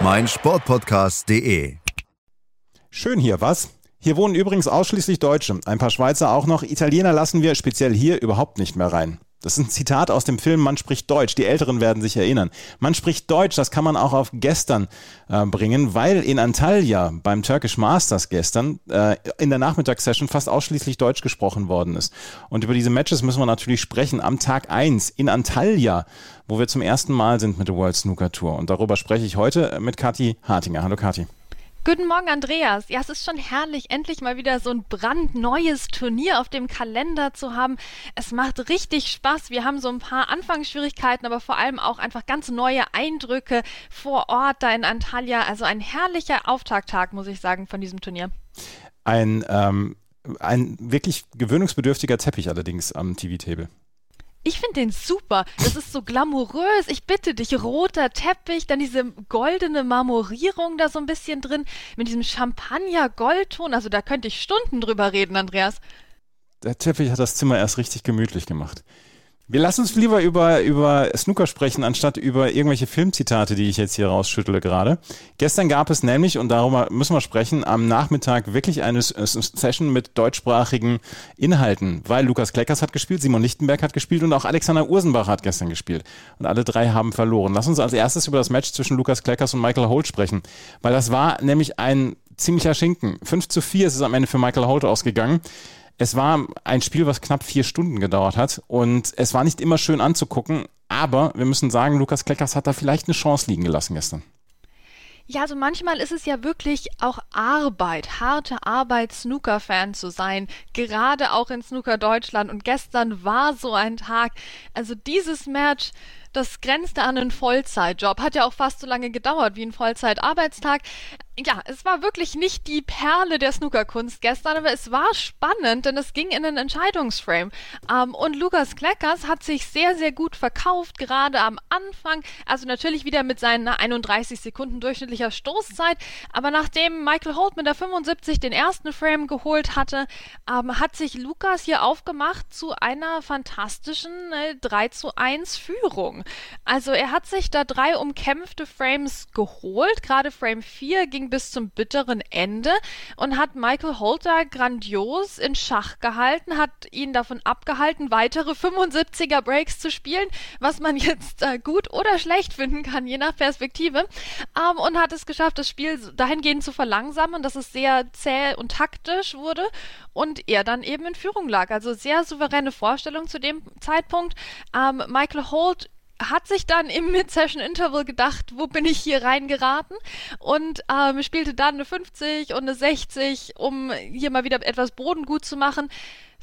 meinsportpodcast.de. Schön hier, was? Hier wohnen übrigens ausschließlich Deutsche. Ein paar Schweizer auch noch. Italiener lassen wir speziell hier überhaupt nicht mehr rein. Das ist ein Zitat aus dem Film Man spricht Deutsch. Die Älteren werden sich erinnern. Man spricht Deutsch, das kann man auch auf gestern äh, bringen, weil in Antalya beim Turkish Masters gestern äh, in der Nachmittagssession fast ausschließlich Deutsch gesprochen worden ist. Und über diese Matches müssen wir natürlich sprechen. Am Tag eins in Antalya, wo wir zum ersten Mal sind mit der World Snooker Tour. Und darüber spreche ich heute mit Kathi Hartinger. Hallo Kathi. Guten Morgen, Andreas. Ja, es ist schon herrlich, endlich mal wieder so ein brandneues Turnier auf dem Kalender zu haben. Es macht richtig Spaß. Wir haben so ein paar Anfangsschwierigkeiten, aber vor allem auch einfach ganz neue Eindrücke vor Ort da in Antalya. Also ein herrlicher Auftakttag, muss ich sagen, von diesem Turnier. Ein, ähm, ein wirklich gewöhnungsbedürftiger Teppich allerdings am TV-Table. Ich finde den super. Das ist so glamourös. Ich bitte dich, roter Teppich, dann diese goldene Marmorierung da so ein bisschen drin, mit diesem Champagner-Goldton. Also da könnte ich Stunden drüber reden, Andreas. Der Teppich hat das Zimmer erst richtig gemütlich gemacht. Wir lassen uns lieber über, über Snooker sprechen, anstatt über irgendwelche Filmzitate, die ich jetzt hier rausschüttle gerade. Gestern gab es nämlich, und darüber müssen wir sprechen, am Nachmittag wirklich eine Session mit deutschsprachigen Inhalten, weil Lukas Kleckers hat gespielt, Simon Lichtenberg hat gespielt und auch Alexander Ursenbach hat gestern gespielt. Und alle drei haben verloren. Lass uns als erstes über das Match zwischen Lukas Kleckers und Michael Holt sprechen, weil das war nämlich ein ziemlicher Schinken. 5 zu 4 ist es am Ende für Michael Holt ausgegangen. Es war ein Spiel, was knapp vier Stunden gedauert hat und es war nicht immer schön anzugucken, aber wir müssen sagen, Lukas Kleckers hat da vielleicht eine Chance liegen gelassen gestern. Ja, also manchmal ist es ja wirklich auch Arbeit, harte Arbeit, Snooker-Fan zu sein, gerade auch in Snooker Deutschland. Und gestern war so ein Tag. Also dieses Match, das grenzte an einen Vollzeitjob. Hat ja auch fast so lange gedauert wie ein Vollzeitarbeitstag ja, es war wirklich nicht die Perle der Snookerkunst gestern, aber es war spannend, denn es ging in einen Entscheidungsframe. Ähm, und Lukas Kleckers hat sich sehr, sehr gut verkauft, gerade am Anfang. Also natürlich wieder mit seinen 31 Sekunden durchschnittlicher Stoßzeit. Aber nachdem Michael Holt mit der 75 den ersten Frame geholt hatte, ähm, hat sich Lukas hier aufgemacht zu einer fantastischen äh, 3 zu 1 Führung. Also er hat sich da drei umkämpfte Frames geholt. Gerade Frame 4 ging ging bis zum bitteren Ende und hat Michael Holter grandios in Schach gehalten, hat ihn davon abgehalten, weitere 75er Breaks zu spielen, was man jetzt äh, gut oder schlecht finden kann, je nach Perspektive, ähm, und hat es geschafft, das Spiel dahingehend zu verlangsamen, dass es sehr zäh und taktisch wurde und er dann eben in Führung lag. Also sehr souveräne Vorstellung zu dem Zeitpunkt. Ähm, Michael Holt hat sich dann im Mid-Session-Interval gedacht, wo bin ich hier reingeraten und ähm, spielte dann eine 50 und eine 60, um hier mal wieder etwas Boden gut zu machen.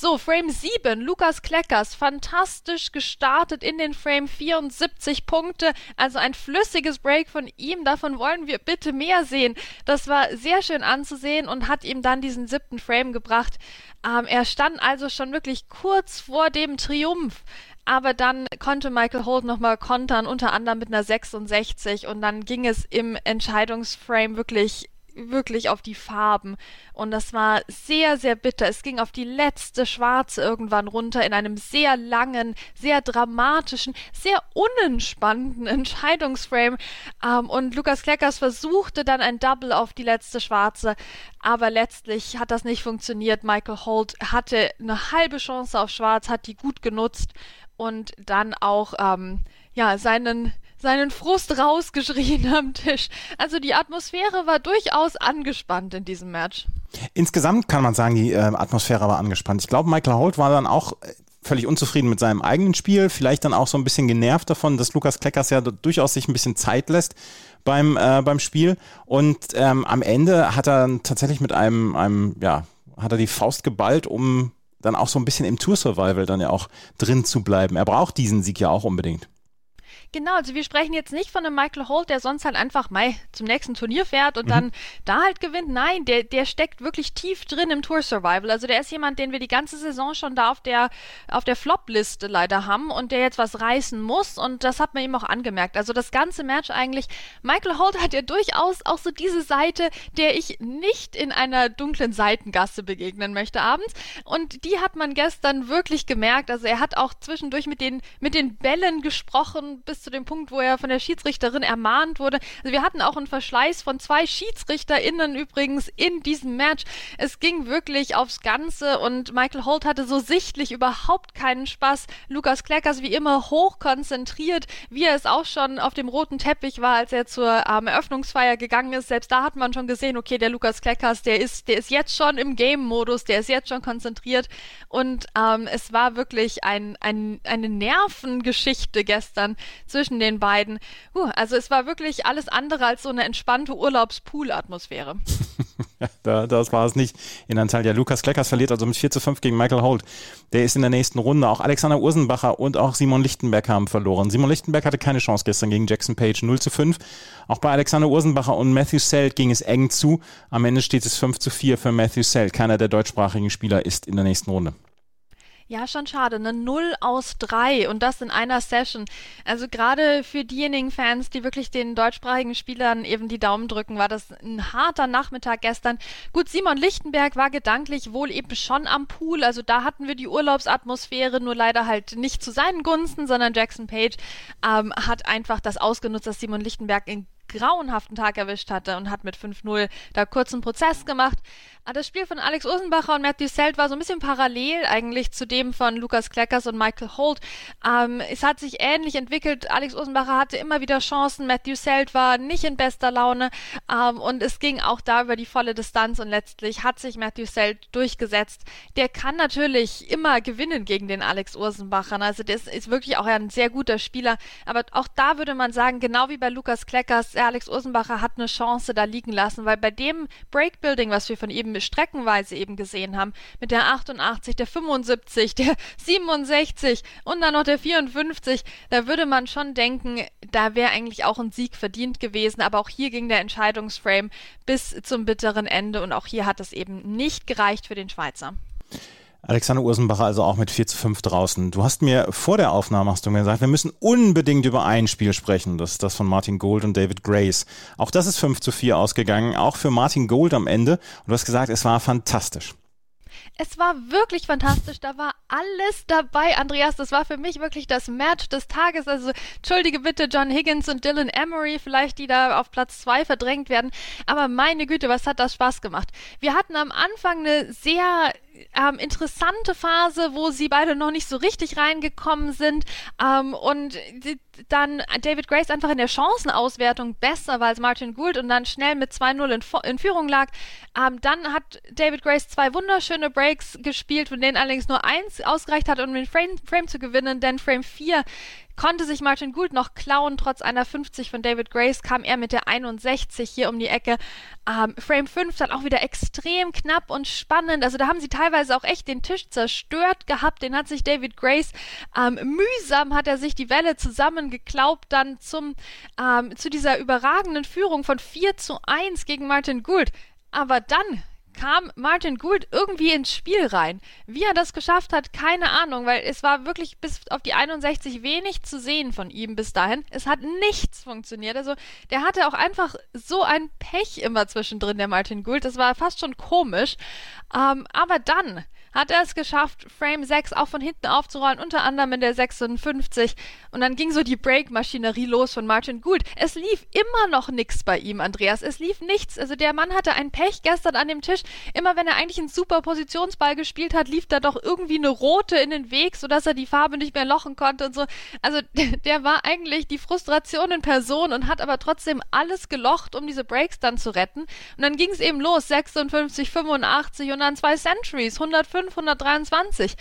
So, Frame 7, Lukas Kleckers, fantastisch gestartet in den Frame 74 Punkte, also ein flüssiges Break von ihm, davon wollen wir bitte mehr sehen. Das war sehr schön anzusehen und hat ihm dann diesen siebten Frame gebracht. Ähm, er stand also schon wirklich kurz vor dem Triumph aber dann konnte Michael Holt nochmal kontern, unter anderem mit einer 66 und dann ging es im Entscheidungsframe wirklich wirklich auf die Farben. Und das war sehr, sehr bitter. Es ging auf die letzte Schwarze irgendwann runter in einem sehr langen, sehr dramatischen, sehr unentspannten Entscheidungsframe. Ähm, und Lukas Kleckers versuchte dann ein Double auf die letzte Schwarze. Aber letztlich hat das nicht funktioniert. Michael Holt hatte eine halbe Chance auf Schwarz, hat die gut genutzt und dann auch ähm, ja seinen seinen Frust rausgeschrien am Tisch. Also die Atmosphäre war durchaus angespannt in diesem Match. Insgesamt kann man sagen, die äh, Atmosphäre war angespannt. Ich glaube, Michael Holt war dann auch äh, völlig unzufrieden mit seinem eigenen Spiel, vielleicht dann auch so ein bisschen genervt davon, dass Lukas Kleckers ja durchaus sich ein bisschen Zeit lässt beim, äh, beim Spiel. Und ähm, am Ende hat er tatsächlich mit einem, einem, ja, hat er die Faust geballt, um dann auch so ein bisschen im Tour Survival dann ja auch drin zu bleiben. Er braucht diesen Sieg ja auch unbedingt. Genau, also wir sprechen jetzt nicht von einem Michael Holt, der sonst halt einfach mal zum nächsten Turnier fährt und mhm. dann da halt gewinnt. Nein, der, der steckt wirklich tief drin im Tour Survival. Also der ist jemand, den wir die ganze Saison schon da auf der, auf der Flop-Liste leider haben und der jetzt was reißen muss und das hat man ihm auch angemerkt. Also das ganze Match eigentlich, Michael Holt hat ja durchaus auch so diese Seite, der ich nicht in einer dunklen Seitengasse begegnen möchte abends und die hat man gestern wirklich gemerkt. Also er hat auch zwischendurch mit den, mit den Bällen gesprochen, bis zu dem Punkt, wo er von der Schiedsrichterin ermahnt wurde. Also wir hatten auch einen Verschleiß von zwei SchiedsrichterInnen übrigens in diesem Match. Es ging wirklich aufs Ganze und Michael Holt hatte so sichtlich überhaupt keinen Spaß. Lukas Kleckers wie immer hoch konzentriert, wie er es auch schon auf dem roten Teppich war, als er zur ähm, Eröffnungsfeier gegangen ist. Selbst da hat man schon gesehen, okay, der Lukas Kleckers, der ist, der ist jetzt schon im Game-Modus, der ist jetzt schon konzentriert und ähm, es war wirklich ein, ein, eine Nervengeschichte gestern zwischen den beiden. Uh, also es war wirklich alles andere als so eine entspannte Urlaubspool-Atmosphäre. da, das war es nicht in Antalya. Lukas Kleckers verliert also mit 4 zu 5 gegen Michael Holt. Der ist in der nächsten Runde. Auch Alexander Ursenbacher und auch Simon Lichtenberg haben verloren. Simon Lichtenberg hatte keine Chance gestern gegen Jackson Page 0 zu 5. Auch bei Alexander Ursenbacher und Matthew Selt ging es eng zu. Am Ende steht es 5 zu 4 für Matthew Selt. Keiner der deutschsprachigen Spieler ist in der nächsten Runde. Ja, schon schade. Eine 0 aus 3 und das in einer Session. Also gerade für diejenigen Fans, die wirklich den deutschsprachigen Spielern eben die Daumen drücken, war das ein harter Nachmittag gestern. Gut, Simon Lichtenberg war gedanklich wohl eben schon am Pool. Also da hatten wir die Urlaubsatmosphäre, nur leider halt nicht zu seinen Gunsten, sondern Jackson Page ähm, hat einfach das ausgenutzt, dass Simon Lichtenberg in grauenhaften Tag erwischt hatte und hat mit 5-0 da kurzen Prozess gemacht. Aber das Spiel von Alex Osenbacher und Matthew Selt war so ein bisschen parallel eigentlich zu dem von Lukas Kleckers und Michael Holt. Ähm, es hat sich ähnlich entwickelt. Alex Osenbacher hatte immer wieder Chancen. Matthew Selt war nicht in bester Laune. Ähm, und es ging auch da über die volle Distanz und letztlich hat sich Matthew Selt durchgesetzt. Der kann natürlich immer gewinnen gegen den Alex Osenbacher. Also das ist wirklich auch ein sehr guter Spieler. Aber auch da würde man sagen, genau wie bei Lukas Kleckers, Alex Ursenbacher hat eine Chance da liegen lassen, weil bei dem Breakbuilding, was wir von ihm streckenweise eben gesehen haben, mit der 88, der 75, der 67 und dann noch der 54, da würde man schon denken, da wäre eigentlich auch ein Sieg verdient gewesen, aber auch hier ging der Entscheidungsframe bis zum bitteren Ende und auch hier hat es eben nicht gereicht für den Schweizer. Alexander Ursenbacher also auch mit 4 zu 5 draußen. Du hast mir vor der Aufnahme hast du mir gesagt, wir müssen unbedingt über ein Spiel sprechen. Das ist das von Martin Gold und David Grace. Auch das ist 5 zu 4 ausgegangen, auch für Martin Gold am Ende. Und du hast gesagt, es war fantastisch. Es war wirklich fantastisch. Da war alles dabei, Andreas. Das war für mich wirklich das Match des Tages. Also, entschuldige bitte John Higgins und Dylan Emery, vielleicht die da auf Platz zwei verdrängt werden. Aber meine Güte, was hat das Spaß gemacht. Wir hatten am Anfang eine sehr ähm, interessante Phase, wo sie beide noch nicht so richtig reingekommen sind ähm, und dann David Grace einfach in der Chancenauswertung besser war als Martin Gould und dann schnell mit 2-0 in, in, Führung lag. Ähm, dann hat David Grace zwei wunderschöne Breaks gespielt, von denen allerdings nur eins ausgereicht hat, um den Frame, Frame zu gewinnen, denn Frame 4 konnte sich Martin Gould noch klauen. Trotz einer 50 von David Grace kam er mit der 61 hier um die Ecke. Ähm, Frame 5 dann auch wieder extrem knapp und spannend. Also da haben sie teilweise auch echt den Tisch zerstört gehabt. Den hat sich David Grace ähm, mühsam hat er sich die Welle zusammengeklaubt dann zum ähm, zu dieser überragenden Führung von 4 zu 1 gegen Martin Gould. Aber dann kam Martin Gould irgendwie ins Spiel rein. Wie er das geschafft hat, keine Ahnung, weil es war wirklich bis auf die 61 wenig zu sehen von ihm bis dahin. Es hat nichts funktioniert. Also der hatte auch einfach so ein Pech immer zwischendrin, der Martin Gould. Das war fast schon komisch. Ähm, aber dann hat er es geschafft, Frame 6 auch von hinten aufzurollen, unter anderem in der 56. Und dann ging so die Break-Maschinerie los von Martin Gould. Es lief immer noch nichts bei ihm, Andreas. Es lief nichts. Also der Mann hatte ein Pech gestern an dem Tisch. Immer wenn er eigentlich einen super Positionsball gespielt hat, lief da doch irgendwie eine rote in den Weg, sodass er die Farbe nicht mehr lochen konnte und so. Also der, war eigentlich die Frustration in Person und hat aber trotzdem alles gelocht, um diese Breaks dann zu retten. Und dann ging es eben los. 56, 85 und dann zwei Centuries, 105 523.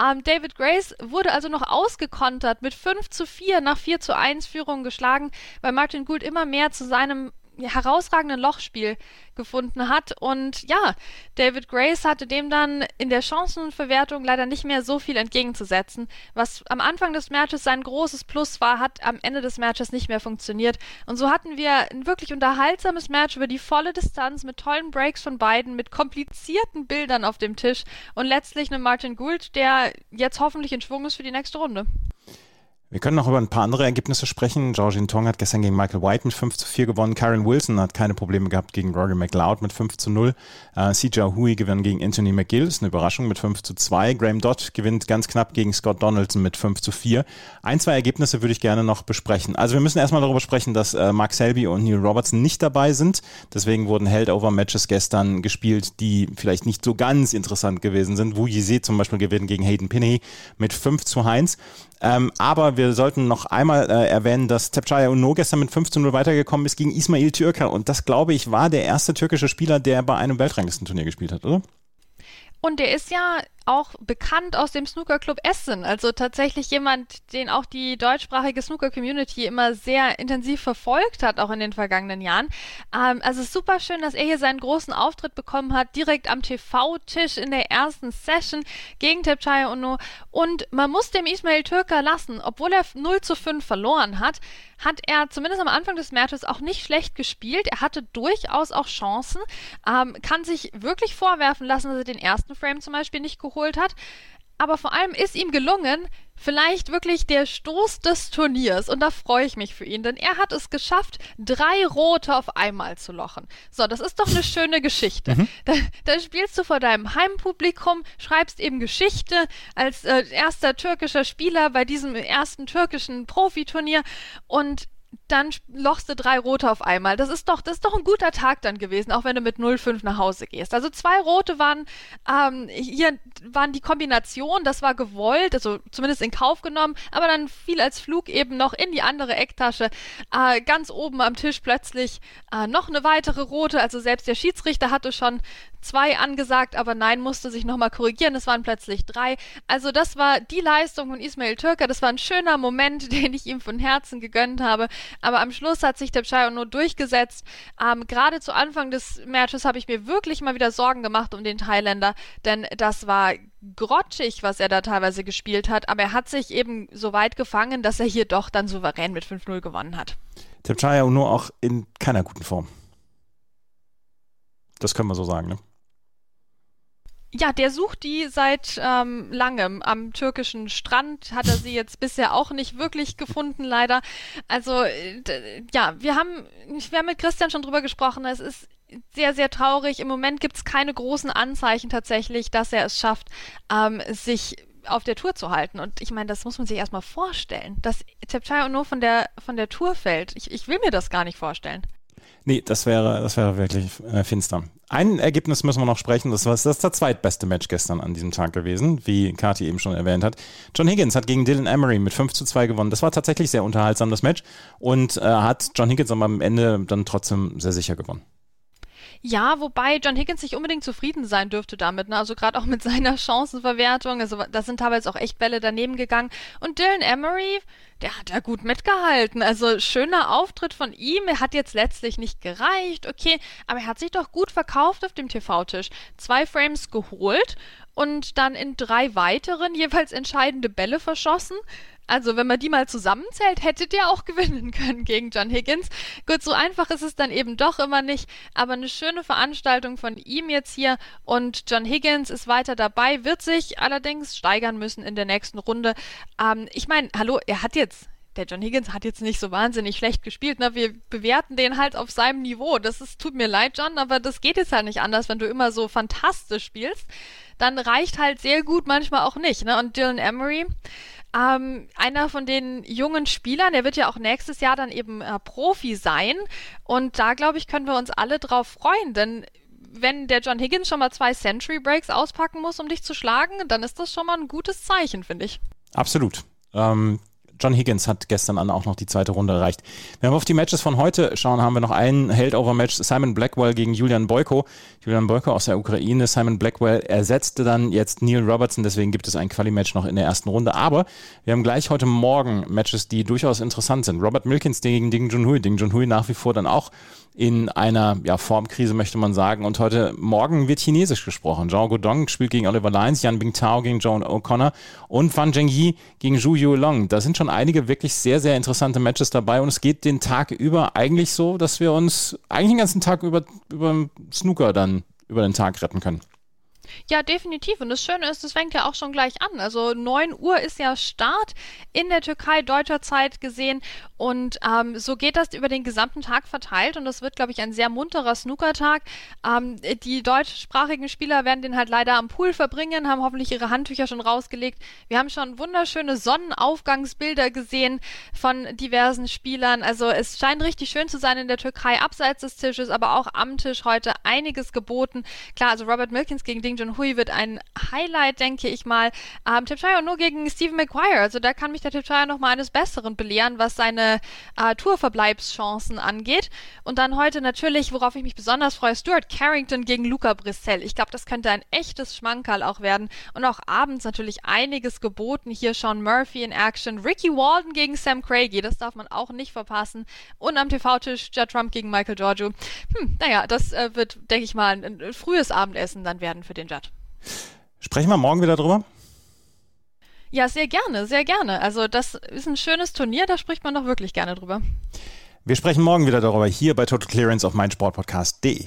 Ähm, David Grace wurde also noch ausgekontert mit 5 zu 4 nach 4 zu 1 Führung geschlagen, weil Martin Gould immer mehr zu seinem herausragenden Lochspiel gefunden hat. Und ja, David Grace hatte dem dann in der Chancenverwertung leider nicht mehr so viel entgegenzusetzen. Was am Anfang des Matches sein großes Plus war, hat am Ende des Matches nicht mehr funktioniert. Und so hatten wir ein wirklich unterhaltsames Match über die volle Distanz mit tollen Breaks von beiden, mit komplizierten Bildern auf dem Tisch und letztlich einem Martin Gould, der jetzt hoffentlich in Schwung ist für die nächste Runde. Wir können noch über ein paar andere Ergebnisse sprechen. Georgine Tong hat gestern gegen Michael White mit 5 zu 4 gewonnen. Karen Wilson hat keine Probleme gehabt gegen Rory McLeod mit 5 zu 0. Äh, CJ Hui gewinnt gegen Anthony McGill, ist eine Überraschung mit 5 zu 2. Graham Dodd gewinnt ganz knapp gegen Scott Donaldson mit 5 zu 4. Ein, zwei Ergebnisse würde ich gerne noch besprechen. Also wir müssen erstmal darüber sprechen, dass äh, Mark Selby und Neil Robertson nicht dabei sind. Deswegen wurden Held-Over-Matches gestern gespielt, die vielleicht nicht so ganz interessant gewesen sind. Wu Yise zum Beispiel gewinnt gegen Hayden Pinney mit 5 zu 1. Ähm, aber wir sollten noch einmal äh, erwähnen, dass Tepchaya Uno gestern mit 5 zu 0 weitergekommen ist gegen Ismail Türker. Und das, glaube ich, war der erste türkische Spieler, der bei einem Weltranglistenturnier gespielt hat, oder? Und der ist ja auch bekannt aus dem Snooker Club Essen. Also tatsächlich jemand, den auch die deutschsprachige Snooker Community immer sehr intensiv verfolgt hat, auch in den vergangenen Jahren. Ähm, also super schön, dass er hier seinen großen Auftritt bekommen hat, direkt am TV-Tisch in der ersten Session gegen Tepchaya Uno. Und man muss dem Ismail Türker lassen, obwohl er 0 zu 5 verloren hat, hat er zumindest am Anfang des Matches auch nicht schlecht gespielt. Er hatte durchaus auch Chancen, ähm, kann sich wirklich vorwerfen lassen, dass er den ersten Frame zum Beispiel nicht geholt geholt hat. Aber vor allem ist ihm gelungen, vielleicht wirklich der Stoß des Turniers. Und da freue ich mich für ihn, denn er hat es geschafft, drei Rote auf einmal zu lochen. So, das ist doch eine schöne Geschichte. Mhm. Da, da, spielst du vor deinem Heimpublikum, schreibst eben Geschichte als äh, erster türkischer Spieler bei diesem ersten türkischen Profiturnier und dann lochst du drei rote auf einmal. Das ist doch, das ist doch ein guter Tag dann gewesen, auch wenn du mit 0,5 nach Hause gehst. Also zwei rote waren, ähm, hier waren die Kombination, das war gewollt, also zumindest in Kauf genommen, aber dann fiel als Flug eben noch in die andere Ecktasche. Äh, ganz oben am Tisch plötzlich äh, noch eine weitere rote, also selbst der Schiedsrichter hatte schon zwei angesagt, aber nein, musste sich nochmal korrigieren. Es waren plötzlich drei. Also das war die Leistung von Ismail Türker. Das war ein schöner Moment, den ich ihm von Herzen gegönnt habe. Aber am Schluss hat sich der Pschai nur durchgesetzt. Ähm, Gerade zu Anfang des Matches habe ich mir wirklich mal wieder Sorgen gemacht um den Thailänder, denn das war grotschig, was er da teilweise gespielt hat. Aber er hat sich eben so weit gefangen, dass er hier doch dann souverän mit 5-0 gewonnen hat. Tepchaya nur auch in keiner guten Form. Das können wir so sagen, ne? Ja, der sucht die seit ähm, langem. Am türkischen Strand hat er sie jetzt bisher auch nicht wirklich gefunden, leider. Also, ja, wir haben, wir haben mit Christian schon drüber gesprochen. Es ist sehr, sehr traurig. Im Moment gibt es keine großen Anzeichen tatsächlich, dass er es schafft, ähm, sich auf der Tour zu halten. Und ich meine, das muss man sich erstmal vorstellen, dass Tepchai nur von der, von der Tour fällt. Ich, ich will mir das gar nicht vorstellen. Nee, das wäre, das wäre wirklich äh, finster. Ein Ergebnis müssen wir noch sprechen. Das war das, ist das zweitbeste Match gestern an diesem Tag gewesen, wie Kati eben schon erwähnt hat. John Higgins hat gegen Dylan Emery mit 5 zu 2 gewonnen. Das war tatsächlich sehr unterhaltsam, das Match. Und äh, hat John Higgins aber am Ende dann trotzdem sehr sicher gewonnen. Ja, wobei John Higgins nicht unbedingt zufrieden sein dürfte damit, ne? Also gerade auch mit seiner Chancenverwertung. Also da sind teilweise auch echt Bälle daneben gegangen. Und Dylan Emery, der hat da gut mitgehalten. Also schöner Auftritt von ihm. Er hat jetzt letztlich nicht gereicht, okay, aber er hat sich doch gut verkauft auf dem TV-Tisch. Zwei Frames geholt und dann in drei weiteren jeweils entscheidende Bälle verschossen. Also, wenn man die mal zusammenzählt, hätte der auch gewinnen können gegen John Higgins. Gut, so einfach ist es dann eben doch immer nicht, aber eine schöne Veranstaltung von ihm jetzt hier und John Higgins ist weiter dabei, wird sich allerdings steigern müssen in der nächsten Runde. Ähm, ich meine, hallo, er hat jetzt der John Higgins hat jetzt nicht so wahnsinnig schlecht gespielt. Ne? Wir bewerten den halt auf seinem Niveau. Das ist, tut mir leid, John, aber das geht jetzt halt nicht anders, wenn du immer so fantastisch spielst. Dann reicht halt sehr gut, manchmal auch nicht. Ne? Und Dylan Emery, ähm, einer von den jungen Spielern, der wird ja auch nächstes Jahr dann eben äh, Profi sein. Und da, glaube ich, können wir uns alle drauf freuen, denn wenn der John Higgins schon mal zwei Century Breaks auspacken muss, um dich zu schlagen, dann ist das schon mal ein gutes Zeichen, finde ich. Absolut. Ähm, John Higgins hat gestern an auch noch die zweite Runde erreicht. Wenn wir auf die Matches von heute schauen, haben wir noch ein Held-Over-Match. Simon Blackwell gegen Julian Boyko. Julian Boyko aus der Ukraine. Simon Blackwell ersetzte dann jetzt Neil Robertson. Deswegen gibt es ein Quali-Match noch in der ersten Runde. Aber wir haben gleich heute Morgen Matches, die durchaus interessant sind. Robert Milkins gegen Ding Junhui. Ding Junhui nach wie vor dann auch in einer ja, Formkrise, möchte man sagen. Und heute Morgen wird Chinesisch gesprochen. Zhao Guodong spielt gegen Oliver Lyons, Yan Bingtao gegen Joan O'Connor und Fan Zhengyi gegen Zhu Yuelong. Da sind schon einige wirklich sehr, sehr interessante Matches dabei und es geht den Tag über eigentlich so, dass wir uns eigentlich den ganzen Tag über, über Snooker dann über den Tag retten können. Ja, definitiv. Und das Schöne ist, es fängt ja auch schon gleich an. Also 9 Uhr ist ja Start in der Türkei deutscher Zeit gesehen. Und ähm, so geht das über den gesamten Tag verteilt. Und das wird, glaube ich, ein sehr munterer Snookertag. Ähm, die deutschsprachigen Spieler werden den halt leider am Pool verbringen, haben hoffentlich ihre Handtücher schon rausgelegt. Wir haben schon wunderschöne Sonnenaufgangsbilder gesehen von diversen Spielern. Also es scheint richtig schön zu sein in der Türkei, abseits des Tisches, aber auch am Tisch heute einiges geboten. Klar, also Robert Milkins gegen Ding Junhui wird ein Highlight, denke ich mal. Ähm, Tipchaya nur gegen Stephen McGuire. Also da kann mich der Tipchaya noch mal eines Besseren belehren, was seine äh, Tourverbleibschancen angeht. Und dann heute natürlich, worauf ich mich besonders freue, Stuart Carrington gegen Luca Brissell. Ich glaube, das könnte ein echtes Schmankerl auch werden. Und auch abends natürlich einiges geboten. Hier Sean Murphy in Action, Ricky Walden gegen Sam Craigie, das darf man auch nicht verpassen. Und am TV-Tisch Judd Trump gegen Michael Giorgio. Hm, naja, das äh, wird, denke ich mal, ein, ein frühes Abendessen dann werden für den Judd. Sprechen wir morgen wieder drüber? Ja, sehr gerne, sehr gerne. Also das ist ein schönes Turnier, da spricht man doch wirklich gerne drüber. Wir sprechen morgen wieder darüber hier bei Total Clearance auf meinsportpodcast.de.